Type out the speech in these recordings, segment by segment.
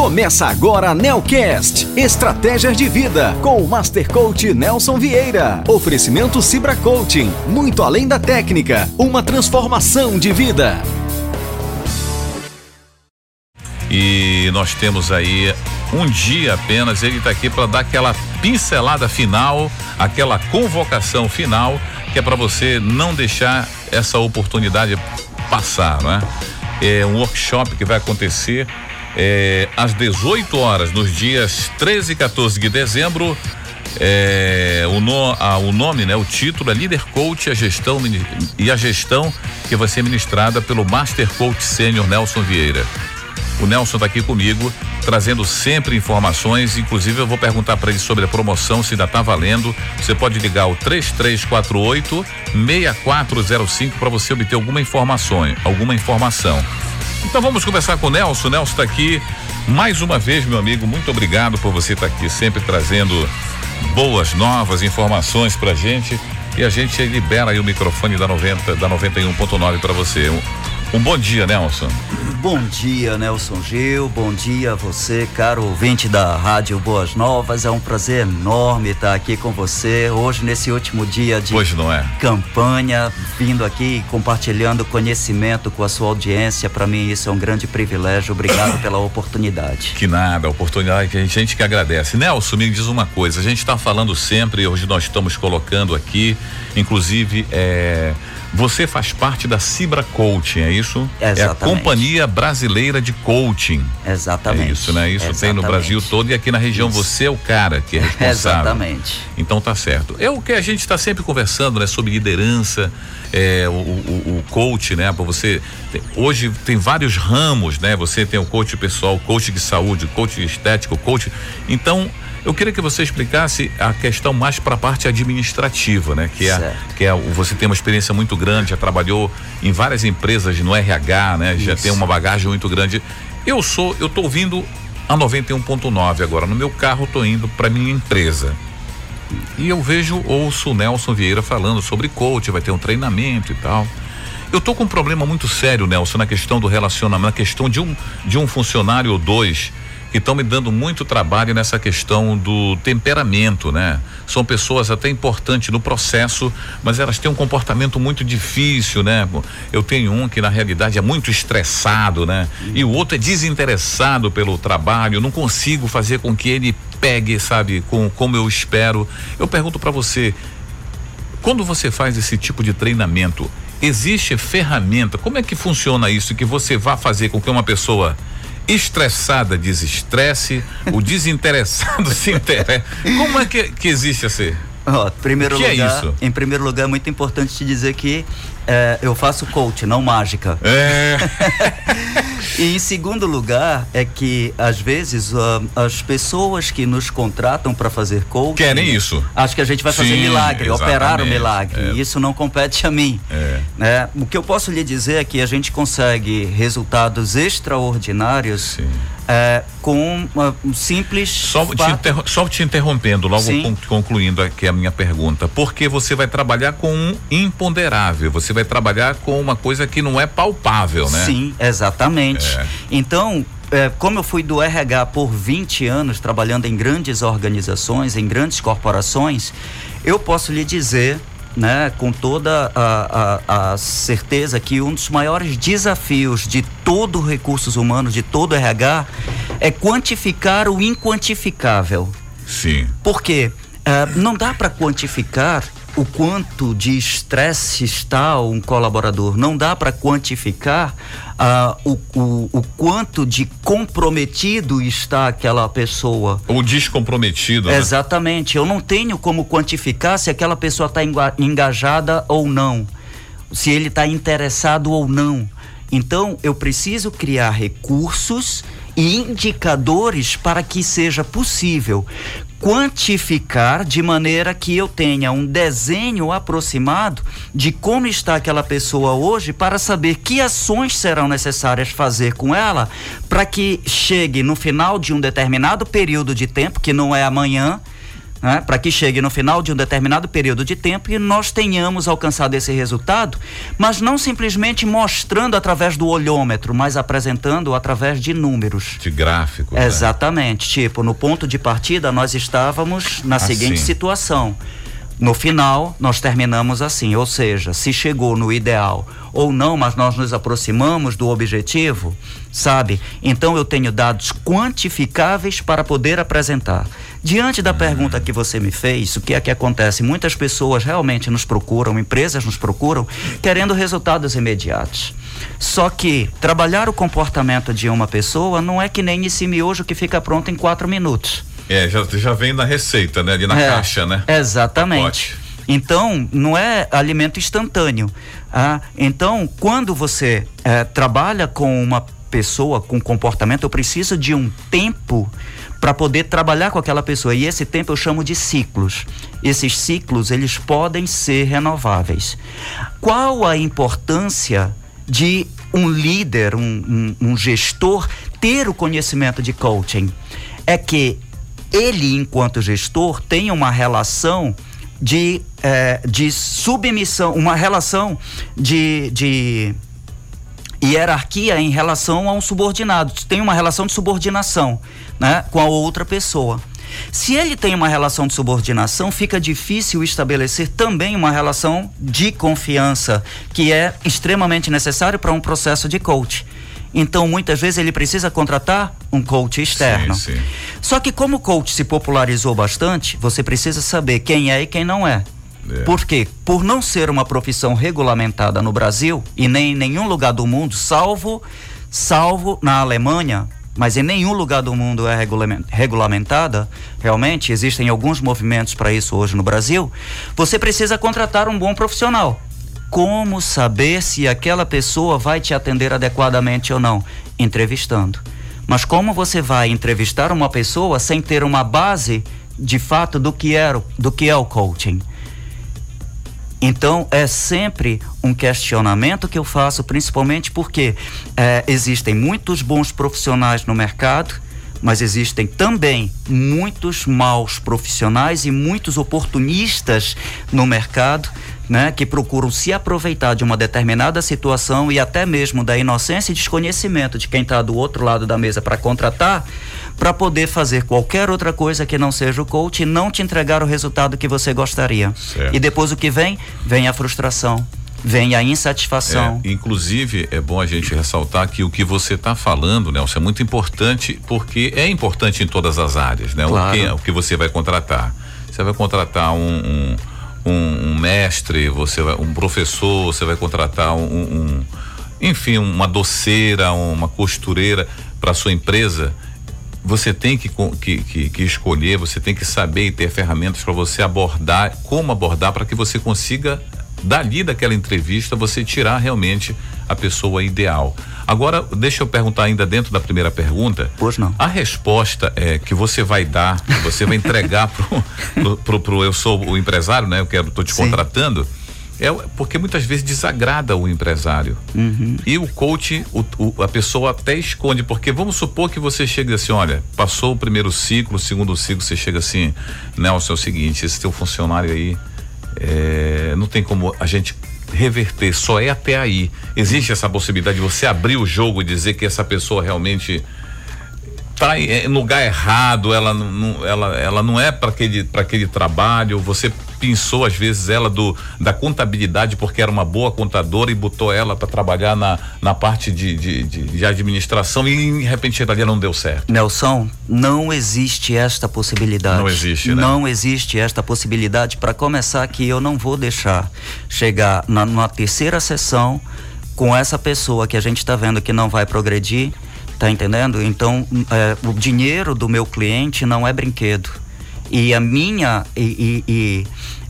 Começa agora a Nelcast, Estratégias de Vida, com o Master Coach Nelson Vieira. Oferecimento Cibra Coaching, muito além da técnica, uma transformação de vida. E nós temos aí um dia apenas, ele está aqui para dar aquela pincelada final, aquela convocação final, que é para você não deixar essa oportunidade passar, né? É um workshop que vai acontecer é, às 18 horas, nos dias 13 e 14 de dezembro. É, o, no, a, o nome, né, o título é Líder Coach a gestão, e a gestão que vai ser ministrada pelo Master Coach Sênior Nelson Vieira. O Nelson está aqui comigo, trazendo sempre informações. Inclusive, eu vou perguntar para ele sobre a promoção, se ainda está valendo. Você pode ligar o 3348 6405 para você obter alguma informação, alguma informação. Então vamos conversar com o Nelson. Nelson está aqui mais uma vez, meu amigo. Muito obrigado por você estar tá aqui, sempre trazendo boas, novas informações para gente. E a gente libera aí o microfone da 90, da 91.9 para você. Um bom dia, Nelson. Bom dia, Nelson Gil. Bom dia a você, caro ouvinte da Rádio Boas Novas. É um prazer enorme estar aqui com você hoje nesse último dia de hoje não é. campanha, vindo aqui compartilhando conhecimento com a sua audiência. Para mim isso é um grande privilégio. Obrigado pela oportunidade. Que nada, a oportunidade que a gente, a gente que agradece. Nelson, me diz uma coisa. A gente está falando sempre, hoje nós estamos colocando aqui, inclusive é você faz parte da Cibra Coaching, é isso? Exatamente. É a Companhia Brasileira de Coaching. Exatamente. É isso, né? Isso Exatamente. tem no Brasil todo e aqui na região isso. você é o cara que é responsável. Exatamente. Então tá certo. É o que a gente está sempre conversando, né? Sobre liderança, é, o, o, o coach, né? Para você tem, hoje tem vários ramos, né? Você tem o coach pessoal, coach de saúde, coach estético, coach. Então eu queria que você explicasse a questão mais para a parte administrativa, né? Que é, que é você tem uma experiência muito grande, já trabalhou em várias empresas no RH, né? Já tem uma bagagem muito grande. Eu sou, eu tô ouvindo a 91.9 agora no meu carro, tô indo para minha empresa. E eu vejo, ouço o Nelson Vieira falando sobre coach, vai ter um treinamento e tal. Eu tô com um problema muito sério, Nelson, na questão do relacionamento, na questão de um de um funcionário ou dois que estão me dando muito trabalho nessa questão do temperamento, né? São pessoas até importantes no processo, mas elas têm um comportamento muito difícil, né? Eu tenho um que na realidade é muito estressado, né? E o outro é desinteressado pelo trabalho, não consigo fazer com que ele pegue, sabe, com como eu espero. Eu pergunto para você, quando você faz esse tipo de treinamento, existe ferramenta? Como é que funciona isso que você vá fazer com que uma pessoa estressada desestresse, o desinteressado se interessa. Como é que, que existe assim? Oh, primeiro que é lugar, é isso? Em primeiro lugar, é muito importante te dizer que é, eu faço coach, não mágica. É. e em segundo lugar, é que às vezes uh, as pessoas que nos contratam para fazer coach querem isso. Acho que a gente vai fazer Sim, milagre, exatamente. operar o milagre. É. Isso não compete a mim. É. Né? O que eu posso lhe dizer é que a gente consegue resultados extraordinários. Sim é, com um simples. Só te, só te, interrompendo, logo concluindo aqui a minha pergunta. Porque você vai trabalhar com um imponderável, você vai trabalhar com uma coisa que não é palpável, né? Sim, exatamente. É. Então, é, como eu fui do RH por 20 anos, trabalhando em grandes organizações, em grandes corporações, eu posso lhe dizer né, com toda a, a, a, certeza que um dos maiores desafios de todo recursos humanos, de todo RH, é quantificar o inquantificável. Sim. Porque uh, não dá para quantificar o quanto de estresse está um colaborador, não dá para quantificar uh, o, o, o, quanto de comprometido está aquela pessoa. Ou descomprometido. Né? Exatamente. Eu não tenho como quantificar se aquela pessoa está engajada ou não, se ele está interessado ou não. Então, eu preciso criar recursos e indicadores para que seja possível quantificar de maneira que eu tenha um desenho aproximado de como está aquela pessoa hoje para saber que ações serão necessárias fazer com ela para que chegue no final de um determinado período de tempo, que não é amanhã, né, para que chegue no final de um determinado período de tempo e nós tenhamos alcançado esse resultado, mas não simplesmente mostrando através do olhômetro, mas apresentando através de números. De gráficos. Né? Exatamente. Né? Tipo, no ponto de partida, nós estávamos na assim. seguinte situação. No final, nós terminamos assim, ou seja, se chegou no ideal ou não, mas nós nos aproximamos do objetivo, sabe? Então eu tenho dados quantificáveis para poder apresentar. Diante da pergunta que você me fez, o que é que acontece? Muitas pessoas realmente nos procuram, empresas nos procuram, querendo resultados imediatos. Só que trabalhar o comportamento de uma pessoa não é que nem esse miojo que fica pronto em quatro minutos. É, já, já vem na receita, né? Ali na é, caixa, né? Exatamente. Então, não é alimento instantâneo. Ah, então, quando você é, trabalha com uma pessoa com comportamento, eu preciso de um tempo para poder trabalhar com aquela pessoa. E esse tempo eu chamo de ciclos. Esses ciclos, eles podem ser renováveis. Qual a importância de um líder, um, um, um gestor, ter o conhecimento de coaching? É que ele, enquanto gestor, tem uma relação de, é, de submissão, uma relação de, de hierarquia em relação a um subordinado. Tem uma relação de subordinação né, com a outra pessoa. Se ele tem uma relação de subordinação, fica difícil estabelecer também uma relação de confiança, que é extremamente necessário para um processo de coach. Então, muitas vezes ele precisa contratar um coach externo. Sim, sim. Só que como o coach se popularizou bastante, você precisa saber quem é e quem não é. É. Por quê? Por não ser uma profissão regulamentada no Brasil e nem em nenhum lugar do mundo, salvo salvo na Alemanha, mas em nenhum lugar do mundo é regulamentada, realmente existem alguns movimentos para isso hoje no Brasil, você precisa contratar um bom profissional como saber se aquela pessoa vai te atender adequadamente ou não? Entrevistando. Mas como você vai entrevistar uma pessoa sem ter uma base de fato do que é, do que é o coaching? Então é sempre um questionamento que eu faço, principalmente porque é, existem muitos bons profissionais no mercado, mas existem também muitos maus profissionais e muitos oportunistas no mercado né, que procuram se aproveitar de uma determinada situação e até mesmo da inocência e desconhecimento de quem está do outro lado da mesa para contratar, para poder fazer qualquer outra coisa que não seja o coach e não te entregar o resultado que você gostaria. Certo. E depois o que vem? Vem a frustração. Vem a insatisfação. É, inclusive, é bom a gente ressaltar que o que você está falando, Nelson, é muito importante, porque é importante em todas as áreas, né? Claro. O, que, o que você vai contratar. Você vai contratar um, um um, um mestre, você vai, um professor, você vai contratar um, um enfim, uma doceira, uma costureira para sua empresa, você tem que, que, que, escolher, você tem que saber e ter ferramentas para você abordar, como abordar para que você consiga dali daquela entrevista você tirar realmente a pessoa ideal. Agora, deixa eu perguntar ainda dentro da primeira pergunta. Pois não. A resposta é que você vai dar, você vai entregar pro, pro, pro, pro, eu sou o empresário, né? Eu quero, tô te Sim. contratando. É porque muitas vezes desagrada o empresário. Uhum. E o coach, o, o, a pessoa até esconde, porque vamos supor que você chega assim, olha, passou o primeiro ciclo, o segundo ciclo, você chega assim, Nelson, é o seguinte, esse teu funcionário aí, é, não tem como a gente reverter, só é até aí. Existe essa possibilidade de você abrir o jogo e dizer que essa pessoa realmente está no lugar errado, ela não, ela, ela não é para aquele, aquele trabalho, você pensou às vezes ela do da contabilidade porque era uma boa contadora e botou ela para trabalhar na, na parte de, de, de, de administração e de repente ali não deu certo. Nelson, não existe esta possibilidade. Não existe, né? Não existe esta possibilidade. Para começar aqui, eu não vou deixar chegar na, na terceira sessão com essa pessoa que a gente está vendo que não vai progredir, tá entendendo? Então, é, o dinheiro do meu cliente não é brinquedo e a minha e, e,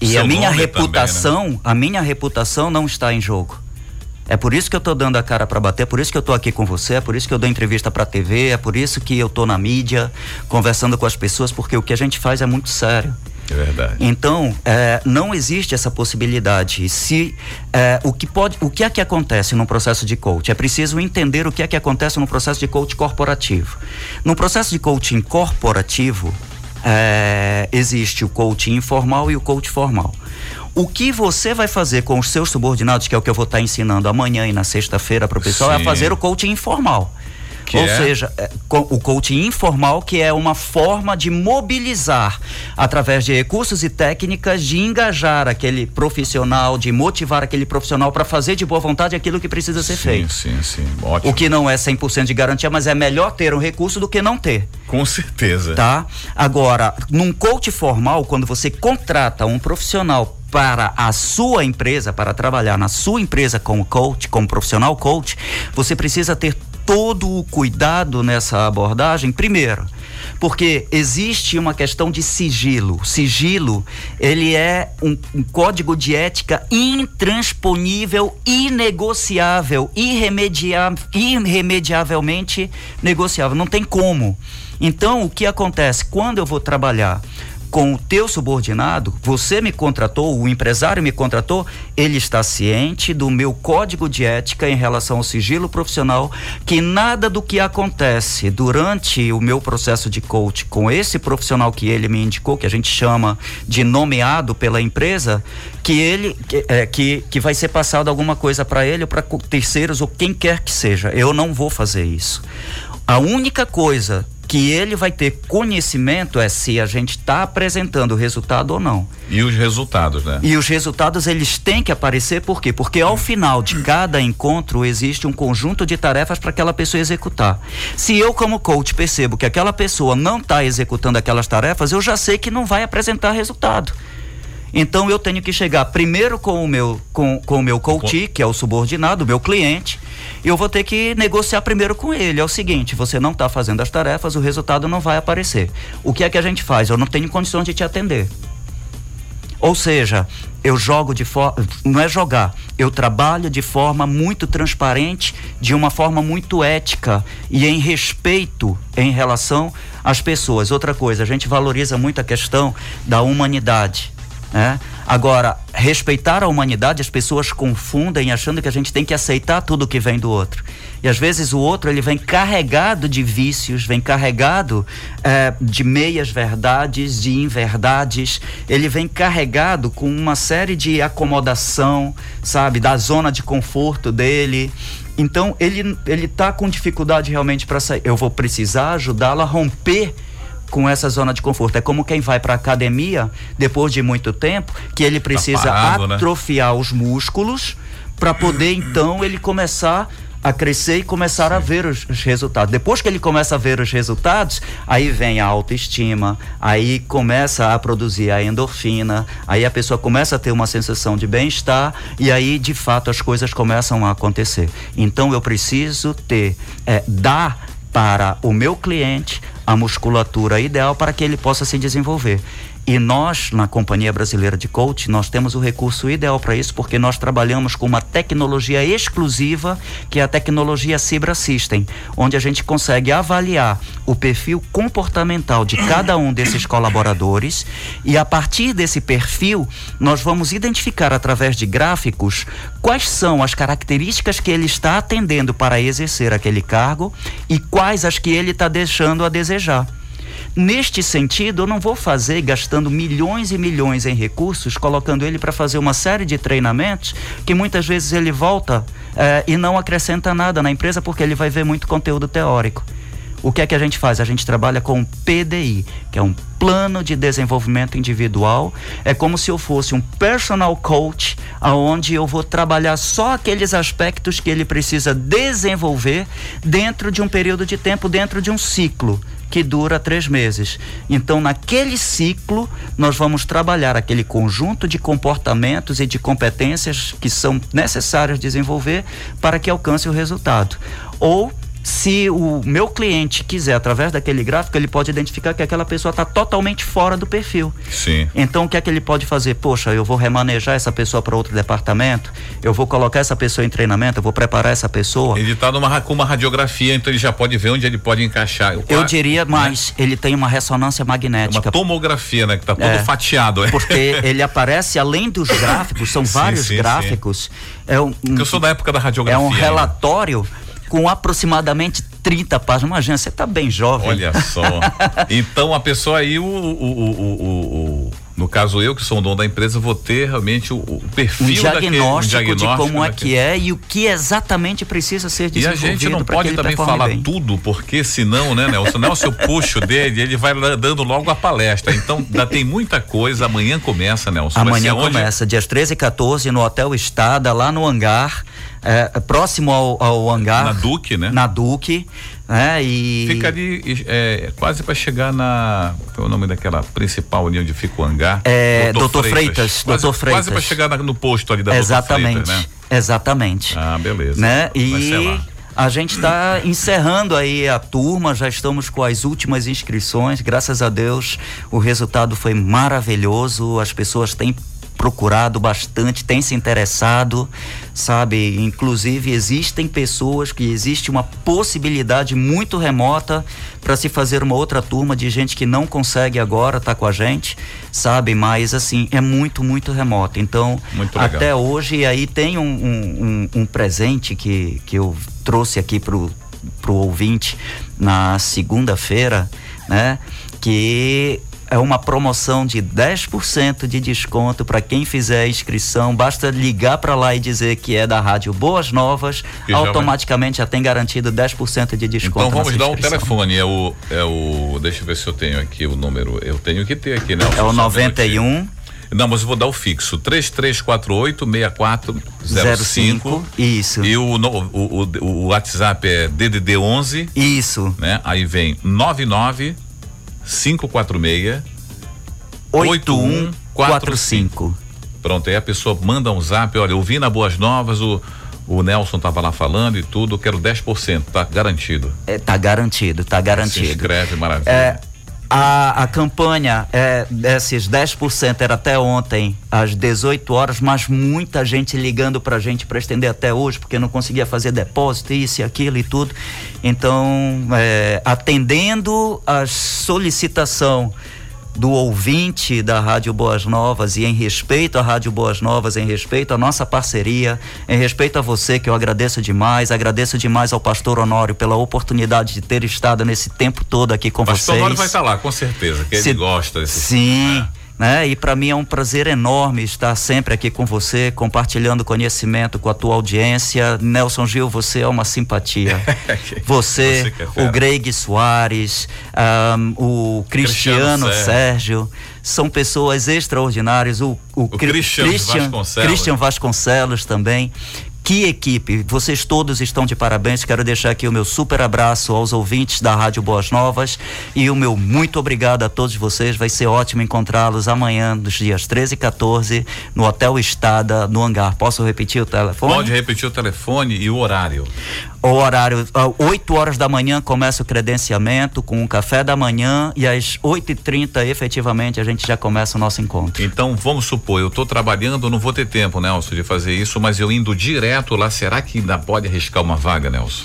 e, e a minha reputação, também, né? a minha reputação não está em jogo. É por isso que eu estou dando a cara para bater, é por isso que eu estou aqui com você, é por isso que eu dou entrevista para TV, é por isso que eu estou na mídia, conversando com as pessoas, porque o que a gente faz é muito sério. É verdade. Então, é, não existe essa possibilidade. Se é, o que pode, o que é que acontece no processo de coach? É preciso entender o que é que acontece no processo de coach corporativo. No processo de coaching corporativo, é, existe o coach informal e o coach formal. O que você vai fazer com os seus subordinados, que é o que eu vou estar ensinando amanhã e na sexta-feira para o pessoal, Sim. é fazer o coaching informal. Que Ou é? seja, é, o coaching informal, que é uma forma de mobilizar, através de recursos e técnicas, de engajar aquele profissional, de motivar aquele profissional para fazer de boa vontade aquilo que precisa ser sim, feito. Sim, sim, ótimo. O que não é 100% de garantia, mas é melhor ter um recurso do que não ter. Com certeza. Tá? Agora, num coach formal, quando você contrata um profissional para a sua empresa, para trabalhar na sua empresa como coach, como profissional coach, você precisa ter todo o cuidado nessa abordagem, primeiro, porque existe uma questão de sigilo. Sigilo, ele é um, um código de ética intransponível, inegociável, irremedia, irremediavelmente negociável. Não tem como. Então, o que acontece? Quando eu vou trabalhar com o teu subordinado, você me contratou, o empresário me contratou, ele está ciente do meu código de ética em relação ao sigilo profissional, que nada do que acontece durante o meu processo de coach com esse profissional que ele me indicou, que a gente chama de nomeado pela empresa, que ele que, é, que, que vai ser passado alguma coisa para ele ou para terceiros ou quem quer que seja. Eu não vou fazer isso. A única coisa que ele vai ter conhecimento é se a gente está apresentando o resultado ou não. E os resultados, né? E os resultados eles têm que aparecer por quê? Porque ao final de cada encontro existe um conjunto de tarefas para aquela pessoa executar. Se eu como coach percebo que aquela pessoa não está executando aquelas tarefas, eu já sei que não vai apresentar resultado. Então eu tenho que chegar primeiro com o meu com, com o meu coach, que é o subordinado, o meu cliente, eu vou ter que negociar primeiro com ele. É o seguinte, você não está fazendo as tarefas, o resultado não vai aparecer. O que é que a gente faz? Eu não tenho condições de te atender. Ou seja, eu jogo de forma. Não é jogar, eu trabalho de forma muito transparente, de uma forma muito ética e em respeito em relação às pessoas. Outra coisa, a gente valoriza muito a questão da humanidade. Né? Agora, respeitar a humanidade, as pessoas confundem achando que a gente tem que aceitar tudo que vem do outro. E às vezes o outro ele vem carregado de vícios, vem carregado é, de meias verdades, de inverdades, ele vem carregado com uma série de acomodação, sabe, da zona de conforto dele. Então ele ele tá com dificuldade realmente para sair. Eu vou precisar ajudá-lo a romper com essa zona de conforto. É como quem vai para academia depois de muito tempo, que ele precisa tá parado, né? atrofiar né? os músculos para poder então ele começar a crescer e começar Sim. a ver os, os, resultados. Depois que ele começa a ver os resultados, aí vem a autoestima, aí começa a produzir a endorfina, aí a pessoa começa a ter uma sensação de bem-estar e aí de fato as coisas começam a acontecer. Então eu preciso ter, é, dar para o meu cliente a musculatura ideal para que ele possa se desenvolver. E nós, na Companhia Brasileira de Coach, nós temos o recurso ideal para isso, porque nós trabalhamos com uma tecnologia exclusiva, que é a tecnologia Cibra System, onde a gente consegue avaliar o perfil comportamental de cada um desses colaboradores e a partir desse perfil, nós vamos identificar através de gráficos quais são as características que ele está atendendo para exercer aquele cargo e quais as que ele está deixando a desejar. Neste sentido, eu não vou fazer gastando milhões e milhões em recursos, colocando ele para fazer uma série de treinamentos que muitas vezes ele volta eh, e não acrescenta nada na empresa porque ele vai ver muito conteúdo teórico. O que é que a gente faz? A gente trabalha com PDI, que é um plano de desenvolvimento individual. É como se eu fosse um personal coach, aonde eu vou trabalhar só aqueles aspectos que ele precisa desenvolver dentro de um período de tempo, dentro de um ciclo que dura três meses. Então, naquele ciclo, nós vamos trabalhar aquele conjunto de comportamentos e de competências que são necessárias desenvolver para que alcance o resultado. Ou se o meu cliente quiser, através daquele gráfico, ele pode identificar que aquela pessoa está totalmente fora do perfil. Sim. Então, o que é que ele pode fazer? Poxa, eu vou remanejar essa pessoa para outro departamento, eu vou colocar essa pessoa em treinamento, eu vou preparar essa pessoa. Ele está com uma radiografia, então ele já pode ver onde ele pode encaixar. Eu diria mais, né? ele tem uma ressonância magnética. Uma tomografia, né? Que está todo é, fatiado. É. Porque ele aparece além dos gráficos, são sim, vários sim, gráficos. Sim. É um, eu sou da época da radiografia. É um relatório com aproximadamente 30 páginas. Imagina, você está bem jovem. Olha só. então a pessoa aí, o, o, o, o no caso eu que sou o dono da empresa vou ter realmente o, o perfil um diagnóstico, daquele, um diagnóstico de como é que é e o que exatamente precisa ser desenvolvido. E a gente não pode também falar bem. tudo, porque senão, né, Nelson, Nelson eu puxo dele, ele vai dando logo a palestra. Então, ainda tem muita coisa. Amanhã começa, Nelson. Amanhã começa, dias 13 e 14, no Hotel Estada, lá no hangar é, próximo ao, ao hangar. Na Duque, né? Na Duque. É, e... Fica ali é, quase para chegar na. Qual é o nome daquela principal ali onde fica o hangar? É, Doutor, Freitas. Freitas quase, Doutor Freitas. Quase para chegar na, no posto ali da Exatamente. Freitas, né? Exatamente. Ah, beleza. Né? E a gente está encerrando aí a turma, já estamos com as últimas inscrições. Graças a Deus, o resultado foi maravilhoso. As pessoas têm procurado bastante, tem se interessado, sabe? Inclusive existem pessoas que existe uma possibilidade muito remota para se fazer uma outra turma de gente que não consegue agora estar tá com a gente, sabe? Mas assim é muito muito remoto. Então até hoje aí tem um, um, um, um presente que que eu trouxe aqui pro pro ouvinte na segunda-feira, né? Que é uma promoção de 10% de desconto para quem fizer a inscrição. Basta ligar para lá e dizer que é da Rádio Boas Novas, automaticamente já, vai... já tem garantido 10% de desconto. Então vamos dar um telefone, é o, é o. Deixa eu ver se eu tenho aqui o número. Eu tenho que ter aqui, né? É o 91. Não, mas eu vou dar o fixo. 3348 6405. Isso. E o, o, o, o WhatsApp é DDD 11. Isso. Né? Aí vem 99 546 8145. Pronto, aí a pessoa manda um zap, olha, eu vi na Boas Novas, o, o Nelson tava lá falando e tudo, quero 10%, tá garantido. É, tá garantido, tá garantido. Se inscreve, maravilha. É, a, a campanha é, desses 10% era até ontem, às 18 horas, mas muita gente ligando para a gente para estender até hoje, porque não conseguia fazer depósito, isso e aquilo e tudo. Então, é, atendendo a solicitação do ouvinte da Rádio Boas Novas e em respeito à Rádio Boas Novas, em respeito à nossa parceria, em respeito a você que eu agradeço demais, agradeço demais ao pastor Honório pela oportunidade de ter estado nesse tempo todo aqui com pastor vocês. Pastor Honório vai estar lá, com certeza, que Se, ele gosta desse Sim. Né? Né? E para mim é um prazer enorme estar sempre aqui com você, compartilhando conhecimento com a tua audiência. Nelson Gil, você é uma simpatia. você, você o Greg Soares, um, o Cristiano, Cristiano Sérgio. Sérgio. são pessoas extraordinárias. O, o, o Christian, Christian, Vasconcelos. Christian Vasconcelos também. Que equipe! Vocês todos estão de parabéns. Quero deixar aqui o meu super abraço aos ouvintes da Rádio Boas Novas e o meu muito obrigado a todos vocês. Vai ser ótimo encontrá-los amanhã, nos dias 13 e 14, no Hotel Estada, no hangar. Posso repetir o telefone? Pode repetir o telefone e o horário. O horário, 8 horas da manhã começa o credenciamento com o café da manhã e às 8h30 efetivamente a gente já começa o nosso encontro. Então vamos supor, eu estou trabalhando, não vou ter tempo, Nelson, de fazer isso, mas eu indo direto lá, será que ainda pode arriscar uma vaga, Nelson?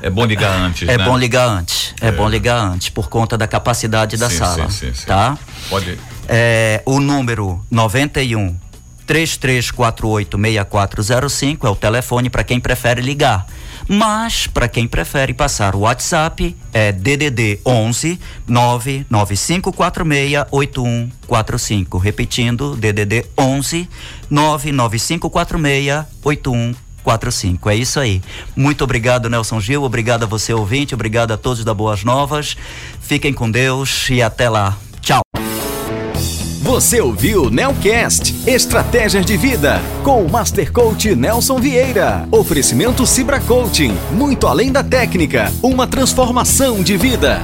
É bom ligar antes, é né? bom ligar antes. É, é, bom ligar antes por conta da capacidade da sim, sala, sim, sim, sim. tá? Pode. É, o número 91 3348 6405 é o telefone para quem prefere ligar. Mas, para quem prefere passar o WhatsApp, é DDD 11 99546 8145. Repetindo, DDD 11 99546 8145. É isso aí. Muito obrigado, Nelson Gil. Obrigado a você, ouvinte. Obrigado a todos da Boas Novas. Fiquem com Deus e até lá. Tchau. Você ouviu Nelcast Estratégias de Vida com o Master Coach Nelson Vieira. Oferecimento Cibra Coaching, muito além da técnica, uma transformação de vida.